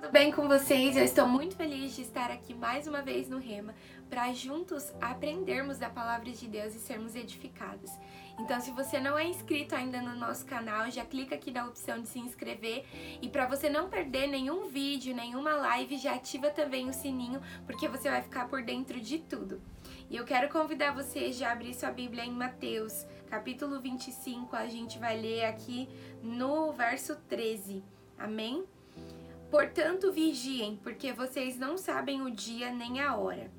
tudo bem com vocês? Eu estou muito feliz de estar aqui mais uma vez no Rema para juntos aprendermos da palavra de Deus e sermos edificados. Então, se você não é inscrito ainda no nosso canal, já clica aqui na opção de se inscrever e para você não perder nenhum vídeo, nenhuma live, já ativa também o sininho, porque você vai ficar por dentro de tudo. E eu quero convidar você já a abrir sua Bíblia em Mateus, capítulo 25, a gente vai ler aqui no verso 13. Amém? Portanto, vigiem, porque vocês não sabem o dia nem a hora.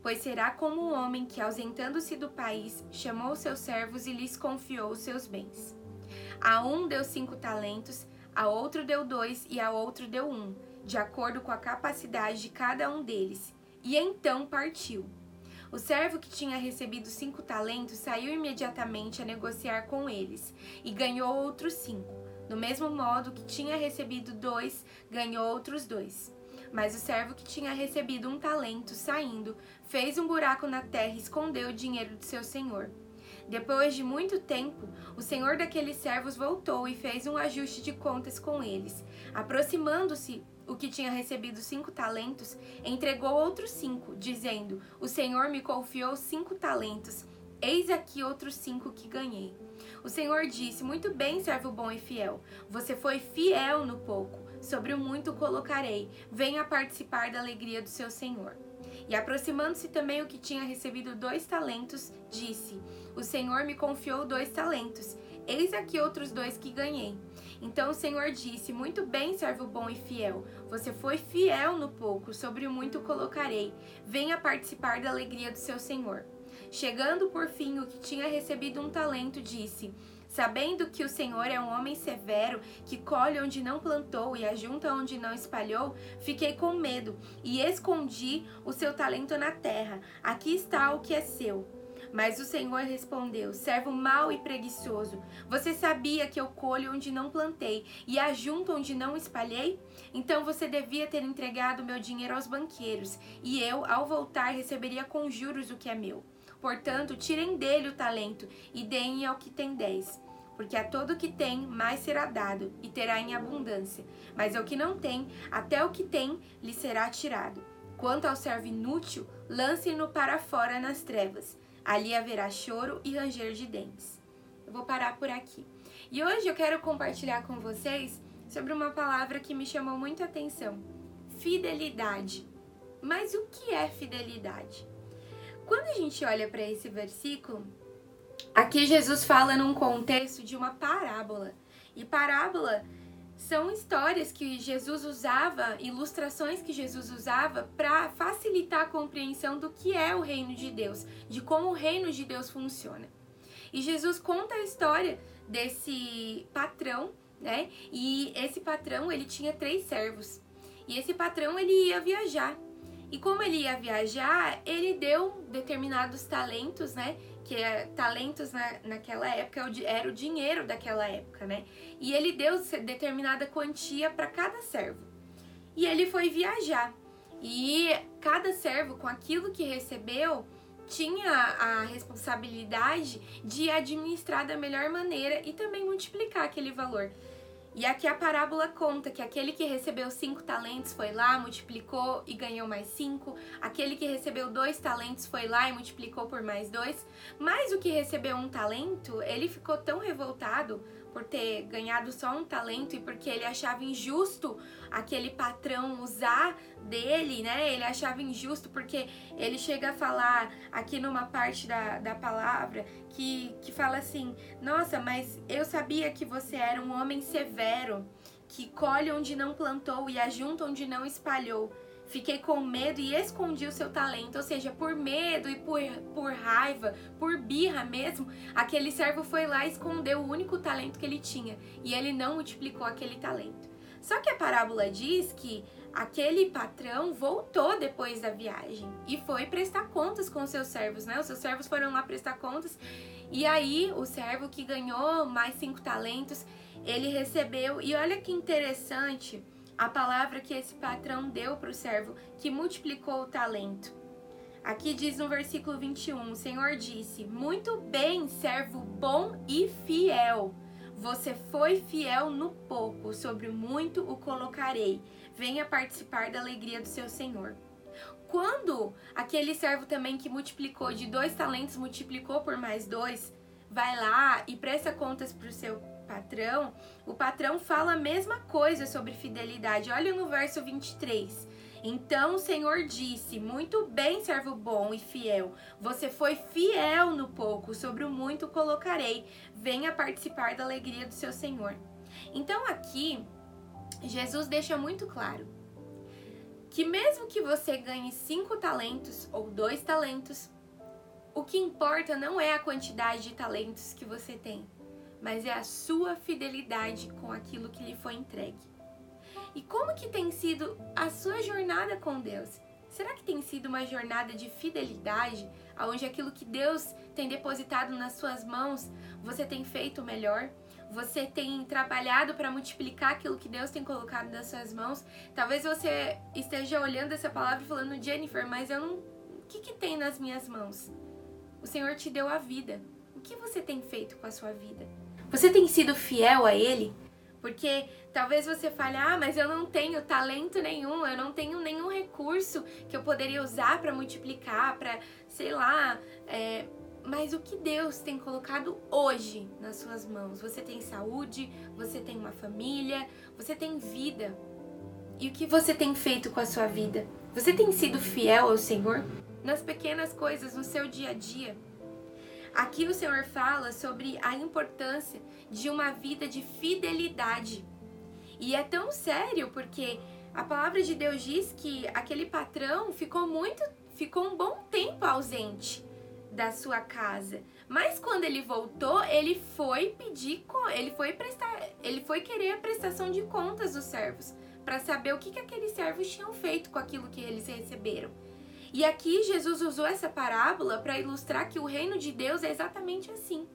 Pois será como um homem que, ausentando-se do país, chamou seus servos e lhes confiou os seus bens. A um deu cinco talentos, a outro deu dois e a outro deu um, de acordo com a capacidade de cada um deles, e então partiu. O servo que tinha recebido cinco talentos saiu imediatamente a negociar com eles e ganhou outros cinco. Do mesmo modo que tinha recebido dois, ganhou outros dois. Mas o servo que tinha recebido um talento, saindo, fez um buraco na terra e escondeu o dinheiro de seu senhor. Depois de muito tempo, o senhor daqueles servos voltou e fez um ajuste de contas com eles. Aproximando-se o que tinha recebido cinco talentos, entregou outros cinco, dizendo: O senhor me confiou cinco talentos. Eis aqui outros cinco que ganhei. O Senhor disse: Muito bem, servo bom e fiel. Você foi fiel no pouco, sobre o muito colocarei. Venha participar da alegria do seu Senhor. E aproximando-se também o que tinha recebido dois talentos, disse: O Senhor me confiou dois talentos. Eis aqui outros dois que ganhei. Então o Senhor disse: Muito bem, servo bom e fiel. Você foi fiel no pouco, sobre o muito colocarei. Venha participar da alegria do seu Senhor. Chegando por fim o que tinha recebido um talento, disse: Sabendo que o Senhor é um homem severo, que colhe onde não plantou e ajunta onde não espalhou, fiquei com medo e escondi o seu talento na terra. Aqui está o que é seu. Mas o Senhor respondeu: Servo mau e preguiçoso, você sabia que eu colho onde não plantei e ajunto onde não espalhei? Então você devia ter entregado meu dinheiro aos banqueiros, e eu, ao voltar, receberia com juros o que é meu. Portanto, tirem dele o talento e deem ao que tem dez. Porque a todo que tem, mais será dado, e terá em abundância. Mas ao que não tem, até o que tem lhe será tirado. Quanto ao servo inútil, lancem-no para fora nas trevas. Ali haverá choro e ranger de dentes. Eu vou parar por aqui. E hoje eu quero compartilhar com vocês sobre uma palavra que me chamou muito atenção: fidelidade. Mas o que é fidelidade? Quando a gente olha para esse versículo, aqui Jesus fala num contexto de uma parábola. E parábola são histórias que Jesus usava, ilustrações que Jesus usava para facilitar a compreensão do que é o reino de Deus, de como o reino de Deus funciona. E Jesus conta a história desse patrão, né? E esse patrão, ele tinha três servos. E esse patrão, ele ia viajar. E como ele ia viajar, ele deu determinados talentos, né? Que é, talentos na, naquela época era o dinheiro daquela época, né? E ele deu determinada quantia para cada servo. E ele foi viajar. E cada servo, com aquilo que recebeu, tinha a responsabilidade de administrar da melhor maneira e também multiplicar aquele valor. E aqui a parábola conta que aquele que recebeu cinco talentos foi lá, multiplicou e ganhou mais cinco. Aquele que recebeu dois talentos foi lá e multiplicou por mais dois. Mas o que recebeu um talento, ele ficou tão revoltado por ter ganhado só um talento e porque ele achava injusto aquele patrão usar dele, né? Ele achava injusto porque ele chega a falar aqui numa parte da, da palavra que, que fala assim: Nossa, mas eu sabia que você era um homem severo, que colhe onde não plantou e ajunta onde não espalhou. Fiquei com medo e escondi o seu talento, ou seja, por medo e por, por raiva, por birra mesmo, aquele servo foi lá e escondeu o único talento que ele tinha e ele não multiplicou aquele talento. Só que a parábola diz que aquele patrão voltou depois da viagem e foi prestar contas com os seus servos, né? Os seus servos foram lá prestar contas e aí o servo que ganhou mais cinco talentos, ele recebeu. E olha que interessante a palavra que esse patrão deu para o servo que multiplicou o talento. Aqui diz no versículo 21, o Senhor disse: Muito bem, servo bom e fiel. Você foi fiel no pouco, sobre muito o colocarei. Venha participar da alegria do seu Senhor. Quando aquele servo também que multiplicou de dois talentos, multiplicou por mais dois, vai lá e presta contas para o seu patrão, o patrão fala a mesma coisa sobre fidelidade. Olha no verso 23. Então o Senhor disse: Muito bem, servo bom e fiel. Você foi fiel no pouco, sobre o muito colocarei. Venha participar da alegria do seu Senhor. Então aqui, Jesus deixa muito claro que mesmo que você ganhe cinco talentos ou dois talentos, o que importa não é a quantidade de talentos que você tem, mas é a sua fidelidade com aquilo que lhe foi entregue. E como que tem sido a sua jornada com Deus? Será que tem sido uma jornada de fidelidade, onde aquilo que Deus tem depositado nas suas mãos, você tem feito melhor? Você tem trabalhado para multiplicar aquilo que Deus tem colocado nas suas mãos? Talvez você esteja olhando essa palavra e falando, Jennifer, mas eu não. O que, que tem nas minhas mãos? O Senhor te deu a vida. O que você tem feito com a sua vida? Você tem sido fiel a Ele? Porque talvez você fale, ah, mas eu não tenho talento nenhum, eu não tenho nenhum recurso que eu poderia usar para multiplicar, para, sei lá, é... mas o que Deus tem colocado hoje nas suas mãos? Você tem saúde, você tem uma família, você tem vida. E o que você tem feito com a sua vida? Você tem sido fiel ao Senhor? Nas pequenas coisas, no seu dia a dia? Aqui o Senhor fala sobre a importância de uma vida de fidelidade. E é tão sério porque a palavra de Deus diz que aquele patrão ficou muito, ficou um bom tempo ausente da sua casa. Mas quando ele voltou, ele foi pedir, ele foi prestar, ele foi querer a prestação de contas dos servos, para saber o que, que aqueles servos tinham feito com aquilo que eles receberam. E aqui Jesus usou essa parábola para ilustrar que o reino de Deus é exatamente assim.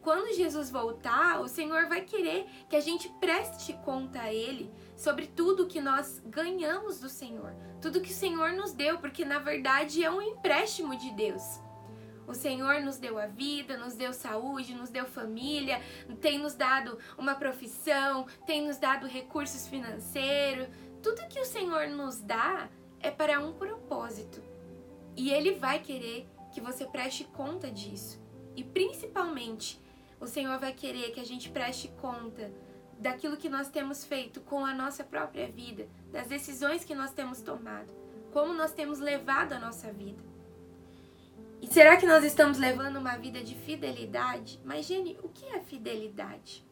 Quando Jesus voltar, o Senhor vai querer que a gente preste conta a Ele sobre tudo que nós ganhamos do Senhor, tudo que o Senhor nos deu, porque na verdade é um empréstimo de Deus. O Senhor nos deu a vida, nos deu saúde, nos deu família, tem nos dado uma profissão, tem nos dado recursos financeiros. Tudo que o Senhor nos dá é para um propósito. E ele vai querer que você preste conta disso. E principalmente, o Senhor vai querer que a gente preste conta daquilo que nós temos feito com a nossa própria vida, das decisões que nós temos tomado, como nós temos levado a nossa vida. E será que nós estamos levando uma vida de fidelidade? Mas, Jenny, o que é fidelidade?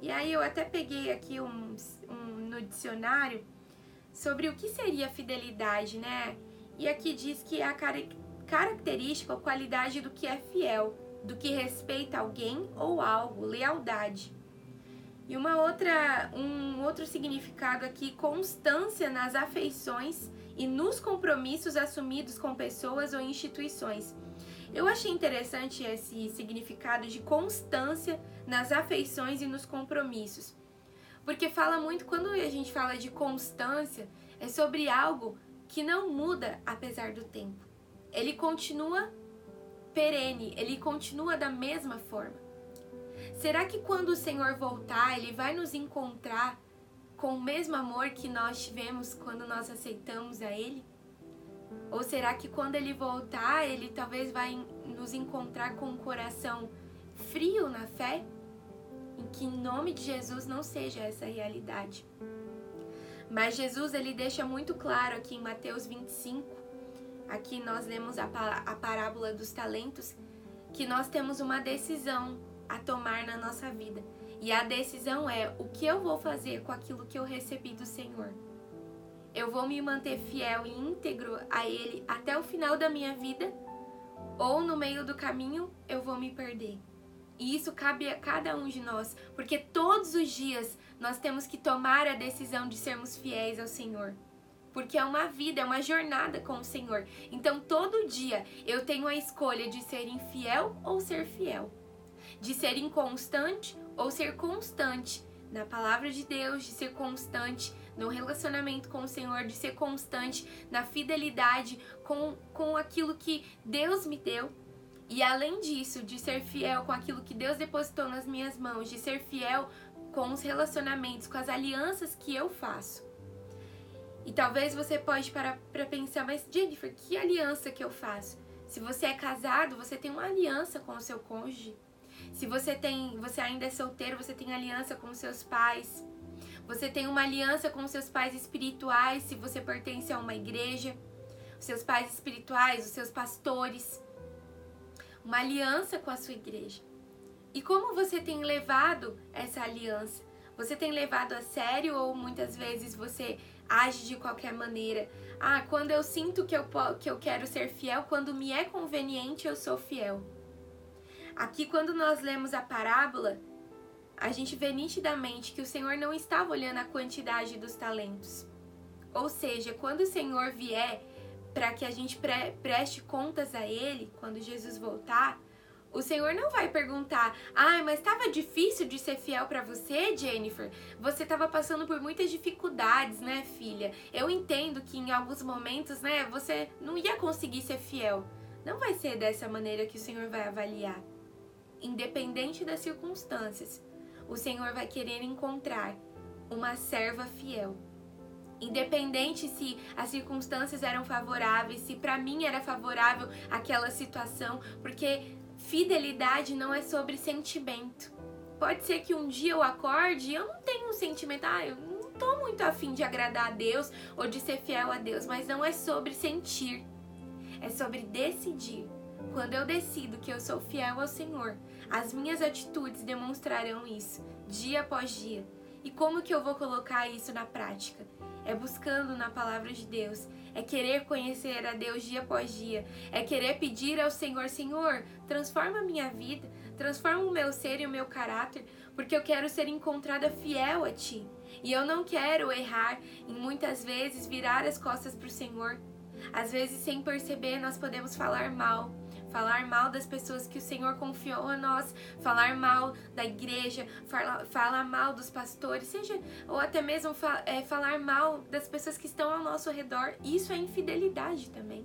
E aí eu até peguei aqui um, um no dicionário sobre o que seria fidelidade, né? E aqui diz que é a característica ou qualidade do que é fiel, do que respeita alguém ou algo, lealdade. E uma outra, um outro significado aqui, constância nas afeições e nos compromissos assumidos com pessoas ou instituições. Eu achei interessante esse significado de constância nas afeições e nos compromissos. Porque fala muito, quando a gente fala de constância, é sobre algo que não muda apesar do tempo. Ele continua perene, ele continua da mesma forma. Será que quando o Senhor voltar, ele vai nos encontrar com o mesmo amor que nós tivemos quando nós aceitamos a ele? Ou será que quando ele voltar, ele talvez vai nos encontrar com um coração frio na fé? Em que nome de Jesus não seja essa realidade. Mas Jesus ele deixa muito claro aqui em Mateus 25, aqui nós lemos a, a parábola dos talentos, que nós temos uma decisão a tomar na nossa vida. E a decisão é o que eu vou fazer com aquilo que eu recebi do Senhor. Eu vou me manter fiel e íntegro a Ele até o final da minha vida, ou no meio do caminho eu vou me perder. E isso cabe a cada um de nós, porque todos os dias nós temos que tomar a decisão de sermos fiéis ao Senhor. Porque é uma vida, é uma jornada com o Senhor. Então todo dia eu tenho a escolha de ser infiel ou ser fiel. De ser inconstante ou ser constante na palavra de Deus, de ser constante no relacionamento com o Senhor, de ser constante na fidelidade com, com aquilo que Deus me deu E além disso, de ser fiel com aquilo que Deus depositou nas minhas mãos, de ser fiel com os relacionamentos, com as alianças que eu faço. E talvez você pode parar para pensar, mas Jennifer, que aliança que eu faço? Se você é casado, você tem uma aliança com o seu cônjuge. Se você tem, você ainda é solteiro, você tem aliança com seus pais. Você tem uma aliança com seus pais espirituais, se você pertence a uma igreja. Os seus pais espirituais, os seus pastores. Uma aliança com a sua igreja. E como você tem levado essa aliança? Você tem levado a sério ou muitas vezes você age de qualquer maneira? Ah, quando eu sinto que eu, que eu quero ser fiel, quando me é conveniente, eu sou fiel. Aqui, quando nós lemos a parábola, a gente vê nitidamente que o Senhor não estava olhando a quantidade dos talentos. Ou seja, quando o Senhor vier para que a gente pre preste contas a Ele, quando Jesus voltar, o Senhor não vai perguntar: "Ai, mas estava difícil de ser fiel para você, Jennifer? Você estava passando por muitas dificuldades, né, filha? Eu entendo que em alguns momentos, né, você não ia conseguir ser fiel." Não vai ser dessa maneira que o Senhor vai avaliar. Independente das circunstâncias, o Senhor vai querer encontrar uma serva fiel. Independente se as circunstâncias eram favoráveis, se para mim era favorável aquela situação, porque fidelidade não é sobre sentimento. Pode ser que um dia eu acorde e eu não tenho um sentimento, ah, eu não tô muito afim de agradar a Deus ou de ser fiel a Deus, mas não é sobre sentir, é sobre decidir. Quando eu decido que eu sou fiel ao Senhor, as minhas atitudes demonstrarão isso, dia após dia. E como que eu vou colocar isso na prática? É buscando na palavra de Deus, é querer conhecer a Deus dia após dia, é querer pedir ao Senhor, Senhor, transforma a minha vida, transforma o meu ser e o meu caráter, porque eu quero ser encontrada fiel a Ti. E eu não quero errar e muitas vezes virar as costas para o Senhor. Às vezes, sem perceber, nós podemos falar mal falar mal das pessoas que o Senhor confiou a nós, falar mal da igreja, falar, falar mal dos pastores, seja ou até mesmo fa é, falar mal das pessoas que estão ao nosso redor. Isso é infidelidade também.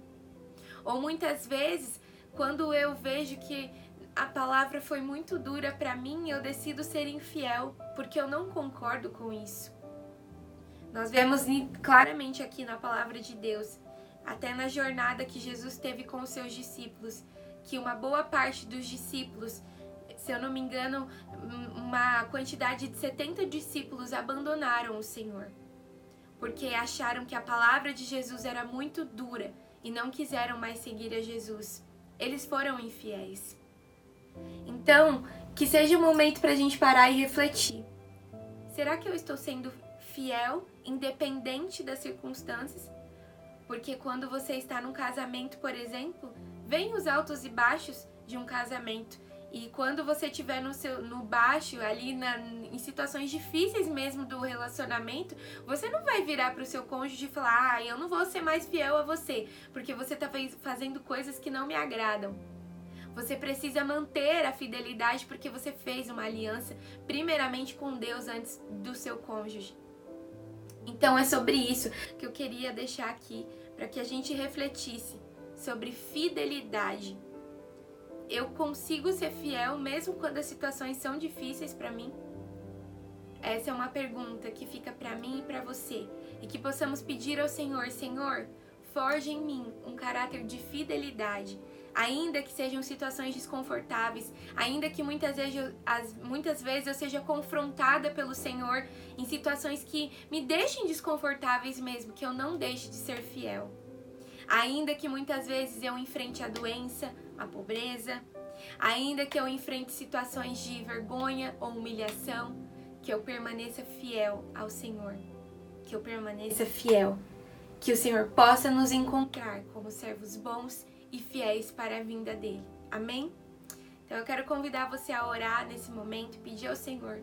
Ou muitas vezes, quando eu vejo que a palavra foi muito dura para mim, eu decido ser infiel, porque eu não concordo com isso. Nós vemos claramente aqui na palavra de Deus, até na jornada que Jesus teve com os seus discípulos, que uma boa parte dos discípulos, se eu não me engano, uma quantidade de 70 discípulos abandonaram o Senhor, porque acharam que a palavra de Jesus era muito dura e não quiseram mais seguir a Jesus. Eles foram infiéis. Então, que seja um momento para a gente parar e refletir. Será que eu estou sendo fiel, independente das circunstâncias? Porque quando você está num casamento, por exemplo, vem os altos e baixos de um casamento. E quando você estiver no, seu, no baixo, ali na, em situações difíceis mesmo do relacionamento, você não vai virar para o seu cônjuge e falar: Ah, eu não vou ser mais fiel a você, porque você está fazendo coisas que não me agradam. Você precisa manter a fidelidade porque você fez uma aliança, primeiramente com Deus antes do seu cônjuge. Então é sobre isso que eu queria deixar aqui, para que a gente refletisse sobre fidelidade. Eu consigo ser fiel mesmo quando as situações são difíceis para mim? Essa é uma pergunta que fica para mim e para você e que possamos pedir ao Senhor, Senhor, forge em mim um caráter de fidelidade, ainda que sejam situações desconfortáveis, ainda que muitas vezes, as, muitas vezes eu seja confrontada pelo Senhor em situações que me deixem desconfortáveis mesmo, que eu não deixe de ser fiel. Ainda que muitas vezes eu enfrente a doença, a pobreza, ainda que eu enfrente situações de vergonha ou humilhação, que eu permaneça fiel ao Senhor, que eu permaneça fiel, que o Senhor possa nos encontrar como servos bons e fiéis para a vinda dele. Amém? Então eu quero convidar você a orar nesse momento, pedir ao Senhor.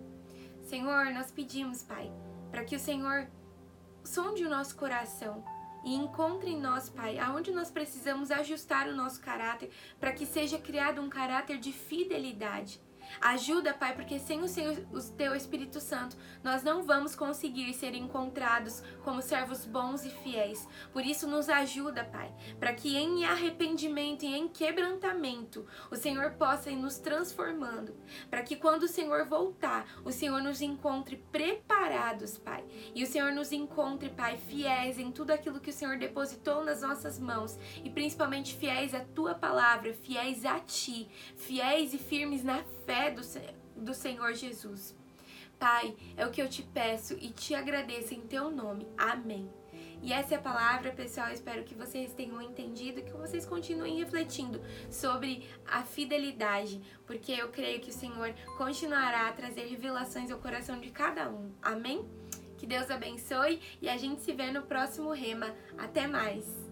Senhor, nós pedimos, Pai, para que o Senhor sonde o nosso coração e encontre em nós, Pai, aonde nós precisamos ajustar o nosso caráter para que seja criado um caráter de fidelidade. Ajuda, Pai, porque sem o, Senhor, o Teu Espírito Santo nós não vamos conseguir ser encontrados como servos bons e fiéis. Por isso, nos ajuda, Pai, para que em arrependimento e em quebrantamento o Senhor possa ir nos transformando. Para que quando o Senhor voltar, o Senhor nos encontre preparados, Pai. E o Senhor nos encontre, Pai, fiéis em tudo aquilo que o Senhor depositou nas nossas mãos e principalmente fiéis à Tua palavra, fiéis a Ti, fiéis e firmes na fé do, do Senhor Jesus. Pai, é o que eu te peço e te agradeço em teu nome. Amém. E essa é a palavra, pessoal. Espero que vocês tenham entendido, que vocês continuem refletindo sobre a fidelidade, porque eu creio que o Senhor continuará a trazer revelações ao coração de cada um. Amém? Que Deus abençoe e a gente se vê no próximo rema. Até mais!